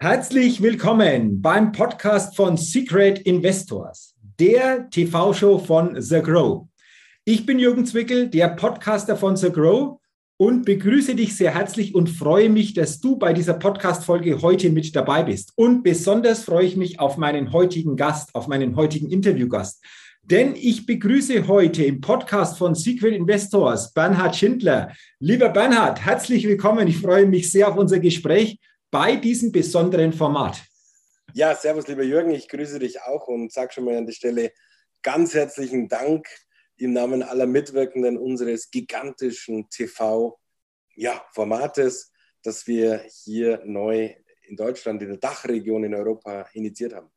Herzlich willkommen beim Podcast von Secret Investors, der TV-Show von The Grow. Ich bin Jürgen Zwickel, der Podcaster von The Grow und begrüße dich sehr herzlich und freue mich, dass du bei dieser Podcast-Folge heute mit dabei bist. Und besonders freue ich mich auf meinen heutigen Gast, auf meinen heutigen Interviewgast. Denn ich begrüße heute im Podcast von Secret Investors Bernhard Schindler. Lieber Bernhard, herzlich willkommen. Ich freue mich sehr auf unser Gespräch bei diesem besonderen Format. Ja, servus, lieber Jürgen, ich grüße dich auch und sage schon mal an der Stelle ganz herzlichen Dank im Namen aller Mitwirkenden unseres gigantischen TV-Formates, ja, das wir hier neu in Deutschland, in der Dachregion in Europa initiiert haben.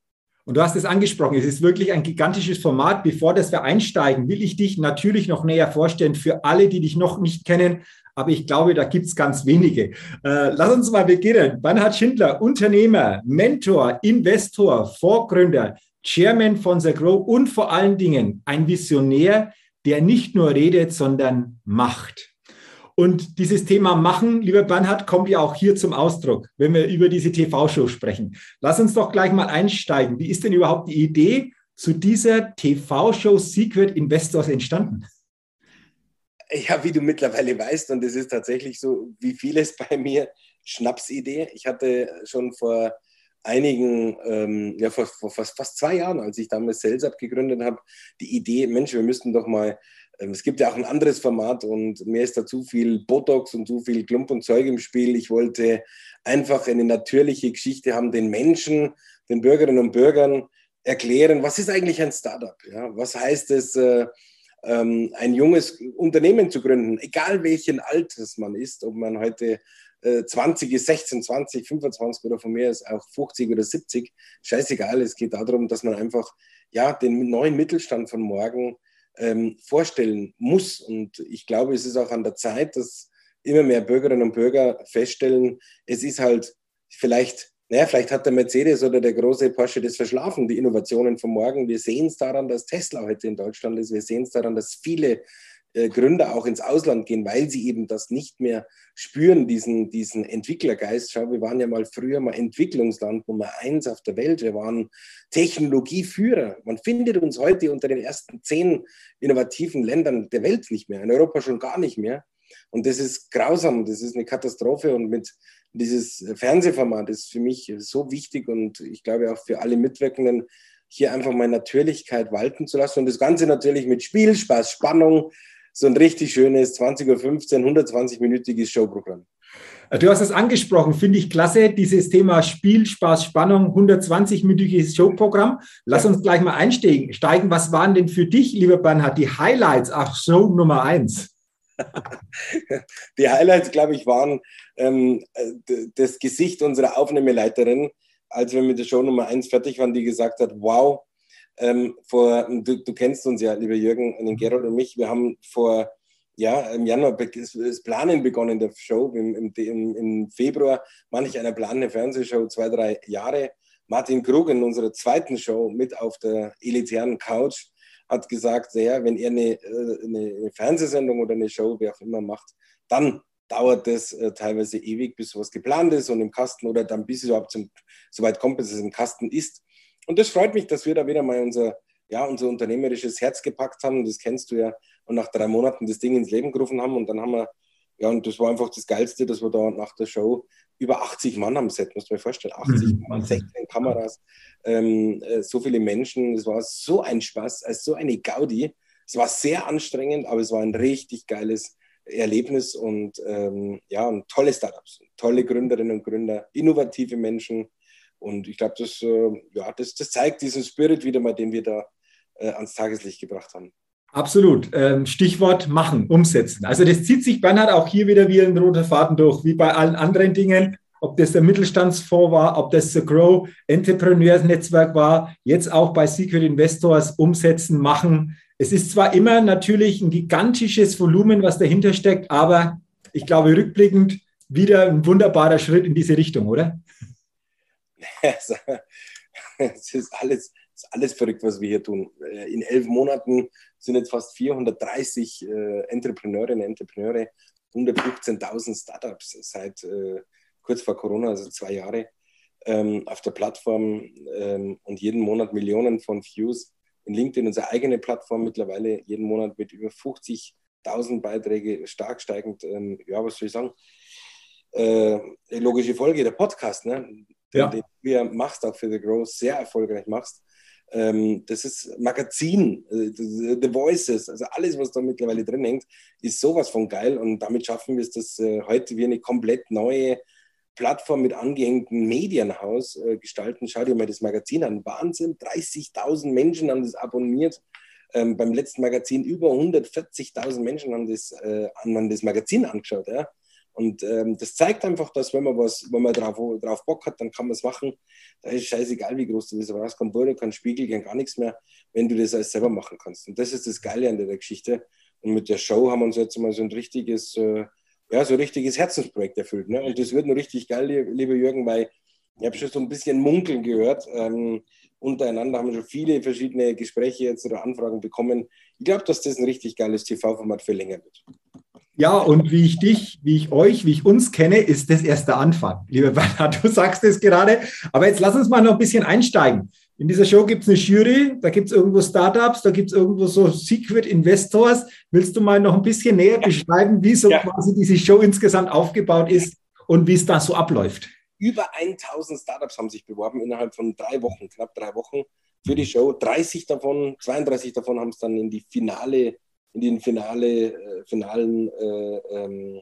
Und du hast es angesprochen, es ist wirklich ein gigantisches Format. Bevor das wir einsteigen, will ich dich natürlich noch näher vorstellen für alle, die dich noch nicht kennen aber ich glaube, da gibt es ganz wenige. Äh, lass uns mal beginnen. Bernhard Schindler, Unternehmer, Mentor, Investor, Vorgründer, Chairman von The Grow und vor allen Dingen ein Visionär, der nicht nur redet, sondern macht. Und dieses Thema Machen, lieber Bernhard, kommt ja auch hier zum Ausdruck, wenn wir über diese TV-Show sprechen. Lass uns doch gleich mal einsteigen. Wie ist denn überhaupt die Idee zu dieser TV-Show Secret Investors entstanden? Ja, wie du mittlerweile weißt, und es ist tatsächlich so, wie vieles bei mir, Schnapsidee. Ich hatte schon vor einigen, ähm, ja, vor, vor fast, fast, zwei Jahren, als ich damals Sales gegründet habe, die Idee, Mensch, wir müssten doch mal, es gibt ja auch ein anderes Format und mir ist da zu viel Botox und zu viel Klump und Zeug im Spiel. Ich wollte einfach eine natürliche Geschichte haben, den Menschen, den Bürgerinnen und Bürgern erklären, was ist eigentlich ein Startup? Ja? Was heißt es, äh, ähm, ein junges Unternehmen zu gründen, egal welchen Alters man ist, ob man heute äh, 20 ist, 16, 20, 25 oder von mir ist auch 50 oder 70, scheißegal, es geht darum, dass man einfach ja, den neuen Mittelstand von morgen ähm, vorstellen muss. Und ich glaube, es ist auch an der Zeit, dass immer mehr Bürgerinnen und Bürger feststellen, es ist halt vielleicht naja, vielleicht hat der Mercedes oder der große Porsche das verschlafen, die Innovationen von morgen. Wir sehen es daran, dass Tesla heute in Deutschland ist. Wir sehen es daran, dass viele Gründer auch ins Ausland gehen, weil sie eben das nicht mehr spüren, diesen, diesen Entwicklergeist. Schau, wir waren ja mal früher mal Entwicklungsland Nummer eins auf der Welt. Wir waren Technologieführer. Man findet uns heute unter den ersten zehn innovativen Ländern der Welt nicht mehr, in Europa schon gar nicht mehr. Und das ist grausam, das ist eine Katastrophe. Und mit dieses Fernsehformat ist für mich so wichtig und ich glaube auch für alle Mitwirkenden, hier einfach mal Natürlichkeit walten zu lassen. Und das Ganze natürlich mit Spiel, Spaß, Spannung. So ein richtig schönes 20.15 Uhr, 120-minütiges Showprogramm. Du hast es angesprochen, finde ich klasse, dieses Thema Spiel, Spaß, Spannung, 120-minütiges Showprogramm. Lass uns gleich mal einsteigen. Was waren denn für dich, lieber Bernhard, die Highlights auf Show Nummer 1? Die Highlights, glaube ich, waren ähm, das Gesicht unserer Aufnahmeleiterin, als wir mit der Show Nummer 1 fertig waren, die gesagt hat, wow, ähm, vor, du, du, kennst uns ja, lieber Jürgen, den Gerold und mich, wir haben vor, ja, im Januar das Planen begonnen der Show, im, im, im Februar manch einer planende Fernsehshow, zwei, drei Jahre. Martin Krug in unserer zweiten Show mit auf der elitären Couch hat gesagt, ja, wenn er eine, äh, eine, Fernsehsendung oder eine Show, wie auch immer macht, dann dauert das äh, teilweise ewig, bis sowas geplant ist und im Kasten oder dann bis es überhaupt zum, so weit kommt, bis es im Kasten ist. Und das freut mich, dass wir da wieder mal unser, ja, unser unternehmerisches Herz gepackt haben. Das kennst du ja. Und nach drei Monaten das Ding ins Leben gerufen haben. Und dann haben wir, ja, und das war einfach das Geilste, dass wir da nach der Show über 80 Mann am Set, musst du dir vorstellen. 80 mhm. Mann, 16 Kameras, ähm, äh, so viele Menschen. Es war so ein Spaß, also so eine Gaudi. Es war sehr anstrengend, aber es war ein richtig geiles Erlebnis und ähm, ja, und tolle Startups, tolle Gründerinnen und Gründer, innovative Menschen. Und ich glaube, das, äh, ja, das, das zeigt diesen Spirit wieder mal, den wir da äh, ans Tageslicht gebracht haben. Absolut. Ähm, Stichwort machen, umsetzen. Also das zieht sich, Bernhard, auch hier wieder wie ein roter Faden durch, wie bei allen anderen Dingen. Ob das der Mittelstandsfonds war, ob das The Grow Entrepreneurs Netzwerk war, jetzt auch bei Secret Investors umsetzen, machen. Es ist zwar immer natürlich ein gigantisches Volumen, was dahinter steckt, aber ich glaube, rückblickend wieder ein wunderbarer Schritt in diese Richtung, oder? Es ist alles, ist alles verrückt, was wir hier tun. Äh, in elf Monaten sind jetzt fast 430 äh, Entrepreneurinnen und Entrepreneure, 115.000 Startups seit äh, kurz vor Corona, also zwei Jahre. ähm, auf der Plattform ähm, und jeden Monat Millionen von Views. In LinkedIn, unsere eigene Plattform, mittlerweile jeden Monat mit über 50.000 Beiträge stark steigend. Ähm, ja, was soll ich sagen? Äh, logische Folge, der Podcast, ne? Ja. den du ja machst, auch für The Growth, sehr erfolgreich machst. Ähm, das ist Magazin, äh, The Voices, also alles, was da mittlerweile drin hängt, ist sowas von geil und damit schaffen wir es, dass äh, heute wir eine komplett neue Plattform mit angehängtem Medienhaus äh, gestalten. Schau dir mal das Magazin an. Wahnsinn, 30.000 Menschen haben das abonniert. Ähm, beim letzten Magazin über 140.000 Menschen haben das, äh, haben das Magazin angeschaut. Ja? Und ähm, das zeigt einfach, dass wenn man was, wenn man drauf, drauf Bock hat, dann kann man es machen. Da ist scheißegal, wie groß du das brauchst. Kein Boden, kein Spiegel, kein gar nichts mehr, wenn du das alles selber machen kannst. Und das ist das Geile an der Geschichte. Und mit der Show haben wir uns jetzt mal so ein richtiges, äh, ja, so ein richtiges Herzensprojekt erfüllt. Ne? Und das wird nur richtig geil, lieber Jürgen, weil ich habe schon so ein bisschen munkeln gehört. Ähm, untereinander haben wir schon viele verschiedene Gespräche jetzt oder Anfragen bekommen. Ich glaube, dass das ein richtig geiles TV-Format für länger wird. Ja, und wie ich dich, wie ich euch, wie ich uns kenne, ist das erst der Anfang. Lieber Bernhard, du sagst es gerade. Aber jetzt lass uns mal noch ein bisschen einsteigen. In dieser Show gibt es eine Jury, da gibt es irgendwo Startups, da gibt es irgendwo so Secret Investors. Willst du mal noch ein bisschen näher beschreiben, wie so ja. quasi diese Show insgesamt aufgebaut ist und wie es da so abläuft? Über 1000 Startups haben sich beworben innerhalb von drei Wochen, knapp drei Wochen für die Show. 30 davon, 32 davon haben es dann in die finale in den finale, äh, finalen, äh, ähm,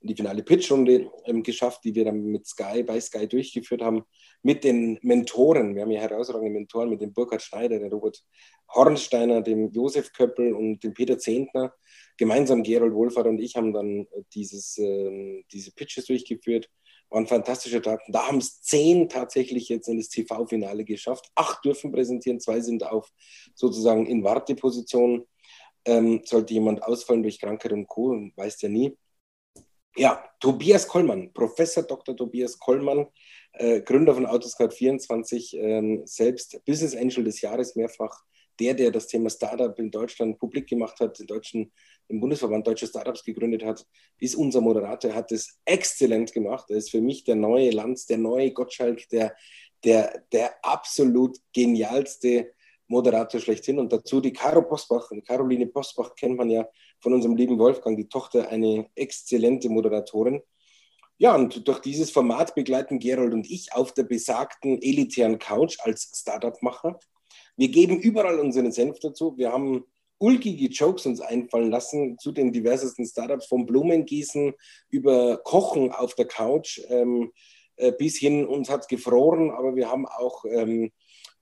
die finale Pitchrunde ähm, geschafft, die wir dann mit Sky, bei Sky durchgeführt haben, mit den Mentoren. Wir haben ja herausragende Mentoren mit dem Burkhard Schneider, dem Robert Hornsteiner, dem Josef Köppel und dem Peter Zehntner. Gemeinsam Gerold Wohlfahrt und ich haben dann äh, dieses, äh, diese Pitches durchgeführt. War ein fantastischer Tag. Da haben es zehn tatsächlich jetzt in das TV-Finale geschafft. Acht dürfen präsentieren, zwei sind auf sozusagen in Warteposition ähm, sollte jemand ausfallen durch Krankheit und Co., weiß ja nie. Ja, Tobias Kollmann, Professor Dr. Tobias Kollmann, äh, Gründer von Autoscout24, ähm, selbst Business Angel des Jahres mehrfach, der, der das Thema Startup in Deutschland publik gemacht hat, den deutschen, den Bundesverband Deutsche Startups gegründet hat, ist unser Moderator, hat es exzellent gemacht. Er ist für mich der neue Lanz, der neue Gottschalk, der, der, der absolut genialste Moderator schlechthin. Und dazu die Caro Postbach. Caroline Postbach kennt man ja von unserem lieben Wolfgang, die Tochter, eine exzellente Moderatorin. Ja, und durch dieses Format begleiten Gerold und ich auf der besagten elitären Couch als Startup-Macher. Wir geben überall unseren Senf dazu. Wir haben ulkige Jokes uns einfallen lassen zu den diversesten Startups, vom Blumengießen über Kochen auf der Couch ähm, äh, bis hin, uns hat gefroren, aber wir haben auch ähm,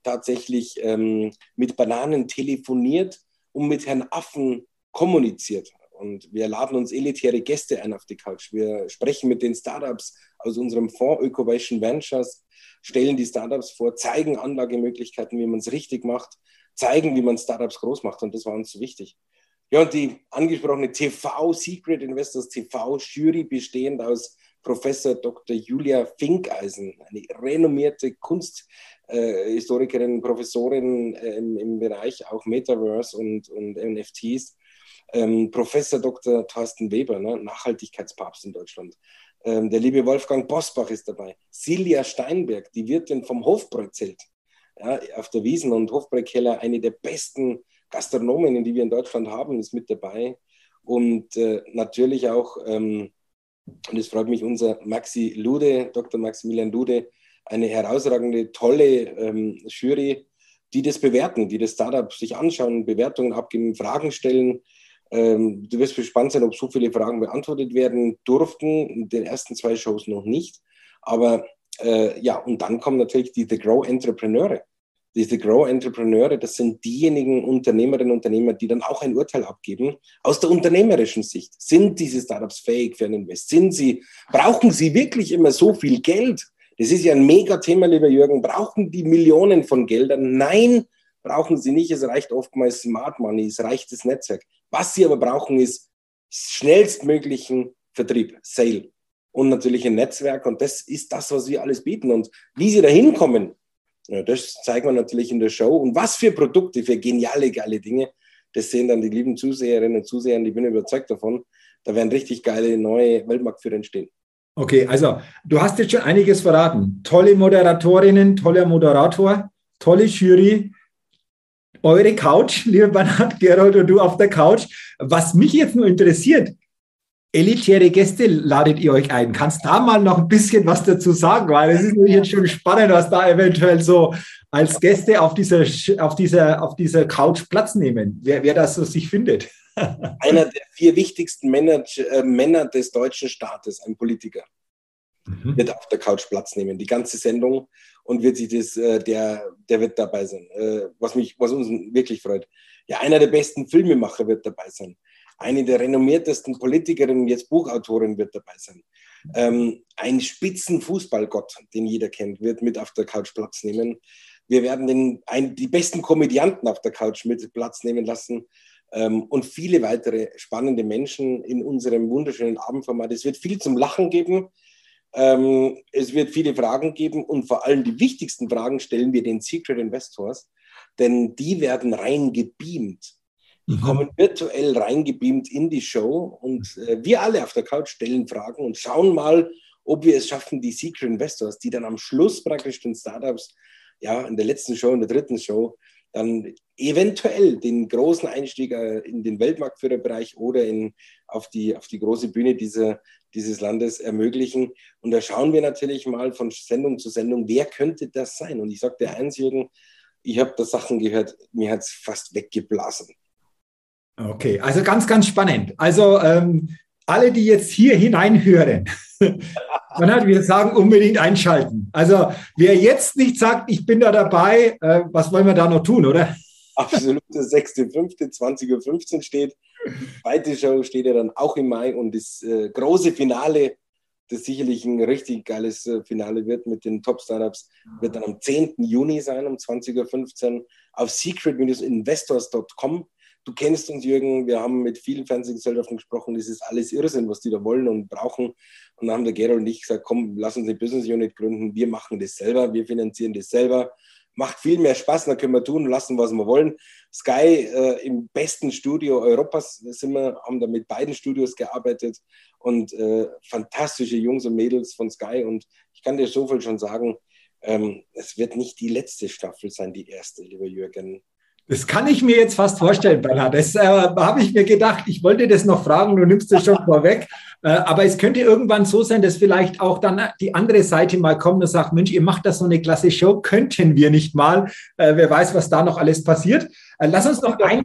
tatsächlich ähm, mit Bananen telefoniert und mit Herrn Affen kommuniziert. Und wir laden uns elitäre Gäste ein auf die Couch. Wir sprechen mit den Startups aus unserem Fonds Ökovation Ventures, stellen die Startups vor, zeigen Anlagemöglichkeiten, wie man es richtig macht, zeigen, wie man Startups groß macht. Und das war uns so wichtig. Ja, und die angesprochene TV Secret Investors TV Jury bestehend aus Professor Dr. Julia Finkeisen, eine renommierte Kunsthistorikerin, äh, Professorin äh, im, im, Bereich auch Metaverse und, und NFTs. Ähm, Professor Dr. Thorsten Weber, ne, Nachhaltigkeitspapst in Deutschland. Ähm, der liebe Wolfgang Bosbach ist dabei. Silja Steinberg, die Wirtin vom Hofbräuzelt ja, auf der Wiesen und Hofbräukeller, eine der besten Gastronomen, die wir in Deutschland haben, ist mit dabei. Und äh, natürlich auch ähm, und es freut mich, unser Maxi Lude, Dr. Maximilian Lude, eine herausragende, tolle ähm, Jury, die das bewerten, die das Startup sich anschauen, Bewertungen abgeben, Fragen stellen. Ähm, du wirst gespannt sein, ob so viele Fragen beantwortet werden durften. In den ersten zwei Shows noch nicht. Aber äh, ja, und dann kommen natürlich die The Grow Entrepreneure diese Grow-Entrepreneure, das sind diejenigen Unternehmerinnen und Unternehmer, die dann auch ein Urteil abgeben aus der unternehmerischen Sicht. Sind diese Startups fähig für einen Invest? Sind sie, brauchen sie wirklich immer so viel Geld? Das ist ja ein Mega-Thema, lieber Jürgen. Brauchen die Millionen von Geldern? Nein, brauchen sie nicht. Es reicht oftmals Smart Money, es reicht das Netzwerk. Was sie aber brauchen, ist schnellstmöglichen Vertrieb, Sale und natürlich ein Netzwerk. Und das ist das, was wir alles bieten. Und wie sie da hinkommen, ja, das zeigen wir natürlich in der Show. Und was für Produkte, für geniale, geile Dinge, das sehen dann die lieben Zuseherinnen und Zuseher, ich bin überzeugt davon, da werden richtig geile neue Weltmarktführer entstehen. Okay, also du hast jetzt schon einiges verraten. Tolle Moderatorinnen, toller Moderator, tolle Jury, eure Couch, lieber Bernhard Gerold und du auf der Couch. Was mich jetzt nur interessiert, elitäre Gäste ladet ihr euch ein. Kannst da mal noch ein bisschen was dazu sagen? Weil es ist jetzt schon spannend, was da eventuell so als Gäste auf dieser, auf dieser, auf dieser Couch Platz nehmen, wer, wer das so sich findet. Einer der vier wichtigsten Männer, äh, Männer des deutschen Staates, ein Politiker, mhm. wird auf der Couch Platz nehmen. Die ganze Sendung und wird sich das, äh, der, der wird dabei sein. Äh, was mich, was uns wirklich freut. Ja, einer der besten Filmemacher wird dabei sein. Eine der renommiertesten Politikerinnen, jetzt Buchautorin, wird dabei sein. Ähm, ein Spitzenfußballgott, den jeder kennt, wird mit auf der Couch Platz nehmen. Wir werden den, ein, die besten Komödianten auf der Couch mit Platz nehmen lassen und viele weitere spannende Menschen in unserem wunderschönen Abendformat. Es wird viel zum Lachen geben. Ähm, es wird viele Fragen geben und vor allem die wichtigsten Fragen stellen wir den Secret Investors, denn die werden rein gebeamt. Die mhm. kommen virtuell reingebeamt in die Show und äh, wir alle auf der Couch stellen Fragen und schauen mal, ob wir es schaffen, die Secret Investors, die dann am Schluss praktisch den Startups, ja, in der letzten Show, in der dritten Show, dann eventuell den großen Einstieg äh, in den Weltmarktführerbereich oder in, auf, die, auf die große Bühne dieser, dieses Landes ermöglichen. Und da schauen wir natürlich mal von Sendung zu Sendung, wer könnte das sein? Und ich dir eins, Jürgen, ich habe da Sachen gehört, mir hat es fast weggeblasen. Okay, also ganz, ganz spannend. Also ähm, alle, die jetzt hier hineinhören, man hat, wir sagen, unbedingt einschalten. Also wer jetzt nicht sagt, ich bin da dabei, äh, was wollen wir da noch tun, oder? Absolut, der 6.5., 20.15 Uhr steht. Die zweite Show steht ja dann auch im Mai und das äh, große Finale, das sicherlich ein richtig geiles äh, Finale wird mit den Top-Startups, wird dann am 10. Juni sein, um 20.15 Uhr auf secret-investors.com du kennst uns, Jürgen, wir haben mit vielen Fernsehgesellschaften gesprochen, das ist alles Irrsinn, was die da wollen und brauchen. Und dann haben der Gerald und ich gesagt, komm, lass uns eine Business Unit gründen, wir machen das selber, wir finanzieren das selber. Macht viel mehr Spaß, dann können wir tun und lassen, was wir wollen. Sky äh, im besten Studio Europas sind wir, haben da mit beiden Studios gearbeitet und äh, fantastische Jungs und Mädels von Sky. Und ich kann dir so viel schon sagen, ähm, es wird nicht die letzte Staffel sein, die erste, lieber Jürgen. Das kann ich mir jetzt fast vorstellen, Bernhard. Das äh, habe ich mir gedacht. Ich wollte das noch fragen, du nimmst das schon vorweg. Äh, aber es könnte irgendwann so sein, dass vielleicht auch dann die andere Seite mal kommt und sagt, Mensch, ihr macht das so eine klasse Show, könnten wir nicht mal? Äh, wer weiß, was da noch alles passiert. Äh, lass uns noch ein...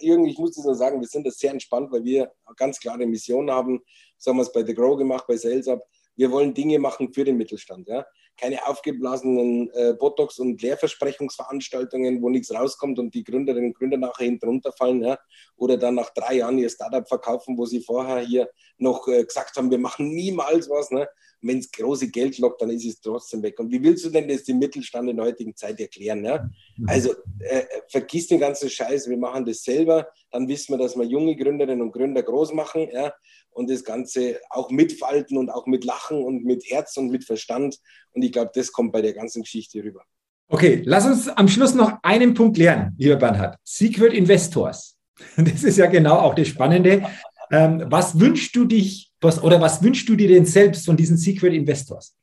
Jürgen, ich muss das nur sagen, wir sind das sehr entspannt, weil wir ganz klare Mission haben. So haben wir es bei The Grow gemacht, bei Sales Up. Wir wollen Dinge machen für den Mittelstand. Ja? keine aufgeblasenen äh, Botox- und Lehrversprechungsveranstaltungen, wo nichts rauskommt und die Gründerinnen und Gründer nachher hinten runterfallen. Ja? Oder dann nach drei Jahren ihr Startup verkaufen, wo sie vorher hier noch äh, gesagt haben, wir machen niemals was. Ne? Wenn es große Geld lockt, dann ist es trotzdem weg. Und wie willst du denn das dem Mittelstand in der heutigen Zeit erklären? Ja? Mhm. Also äh, vergiss den ganzen Scheiß, wir machen das selber. Dann wissen wir, dass wir junge Gründerinnen und Gründer groß machen. Ja? und das Ganze auch mitfalten und auch mit Lachen und mit Herz und mit Verstand. Und ich glaube, das kommt bei der ganzen Geschichte rüber. Okay, lass uns am Schluss noch einen Punkt lernen, lieber Bernhard. Secret Investors. Das ist ja genau auch das Spannende. Ähm, was wünschst du dich, was, oder was wünschst du dir denn selbst von diesen Secret Investors?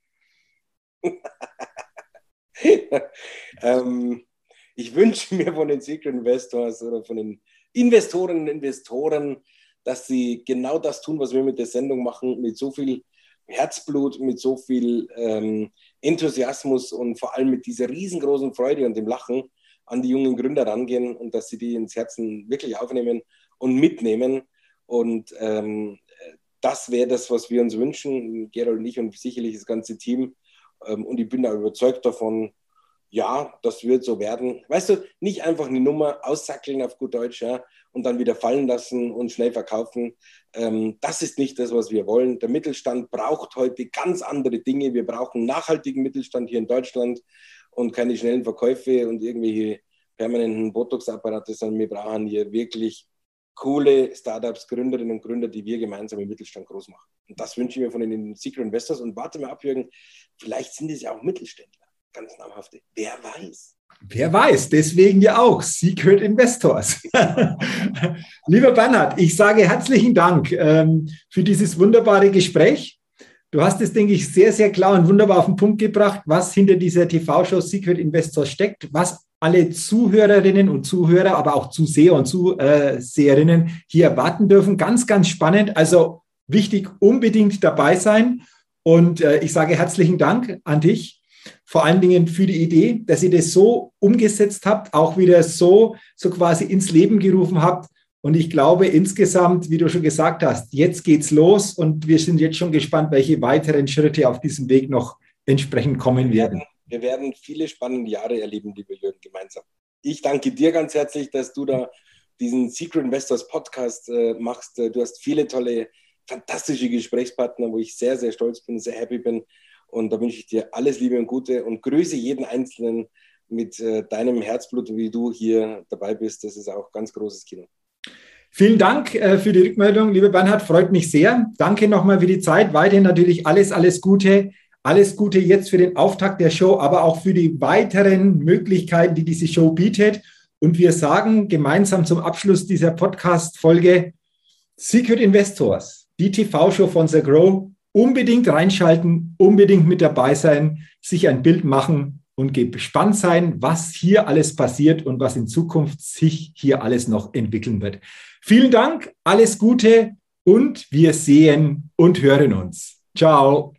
ähm, ich wünsche mir von den Secret Investors oder von den Investoren und Investoren, dass sie genau das tun, was wir mit der Sendung machen, mit so viel Herzblut, mit so viel ähm, Enthusiasmus und vor allem mit dieser riesengroßen Freude und dem Lachen an die jungen Gründer rangehen und dass sie die ins Herzen wirklich aufnehmen und mitnehmen. Und ähm, das wäre das, was wir uns wünschen, Gerald und ich und sicherlich das ganze Team. Ähm, und ich bin da überzeugt davon, ja, das wird so werden. Weißt du, nicht einfach eine Nummer aussackeln auf gut Deutsch, ja, und dann wieder fallen lassen und schnell verkaufen. Ähm, das ist nicht das, was wir wollen. Der Mittelstand braucht heute ganz andere Dinge. Wir brauchen nachhaltigen Mittelstand hier in Deutschland und keine schnellen Verkäufe und irgendwelche permanenten Botox-Apparate, sondern wir brauchen hier wirklich coole Startups, Gründerinnen und Gründer, die wir gemeinsam im Mittelstand groß machen. Und das wünsche ich mir von den Secret Investors. Und warte mal ab, Jürgen, vielleicht sind es ja auch Mittelständler, ganz namhafte. Wer weiß. Wer weiß, deswegen ja auch Secret Investors. Lieber Bernhard, ich sage herzlichen Dank ähm, für dieses wunderbare Gespräch. Du hast es, denke ich, sehr, sehr klar und wunderbar auf den Punkt gebracht, was hinter dieser TV-Show Secret Investor steckt, was alle Zuhörerinnen und Zuhörer, aber auch Zuseher und Zuseherinnen hier erwarten dürfen. Ganz, ganz spannend. Also wichtig, unbedingt dabei sein. Und äh, ich sage herzlichen Dank an dich, vor allen Dingen für die Idee, dass ihr das so umgesetzt habt, auch wieder so, so quasi ins Leben gerufen habt. Und ich glaube insgesamt, wie du schon gesagt hast, jetzt geht's los und wir sind jetzt schon gespannt, welche weiteren Schritte auf diesem Weg noch entsprechend kommen werden. Wir werden viele spannende Jahre erleben, liebe Jürgen, gemeinsam. Ich danke dir ganz herzlich, dass du da diesen Secret Investors Podcast äh, machst. Du hast viele tolle, fantastische Gesprächspartner, wo ich sehr, sehr stolz bin, sehr happy bin. Und da wünsche ich dir alles Liebe und Gute und grüße jeden Einzelnen mit äh, deinem Herzblut, wie du hier dabei bist. Das ist auch ganz großes Kino. Vielen Dank äh, für die Rückmeldung, lieber Bernhard, freut mich sehr. Danke nochmal für die Zeit. Weiterhin natürlich alles, alles Gute. Alles Gute jetzt für den Auftakt der Show, aber auch für die weiteren Möglichkeiten, die diese Show bietet. Und wir sagen gemeinsam zum Abschluss dieser Podcast-Folge Secret Investors, die TV-Show von The Grow, unbedingt reinschalten, unbedingt mit dabei sein, sich ein Bild machen und gespannt sein, was hier alles passiert und was in Zukunft sich hier alles noch entwickeln wird. Vielen Dank, alles Gute und wir sehen und hören uns. Ciao.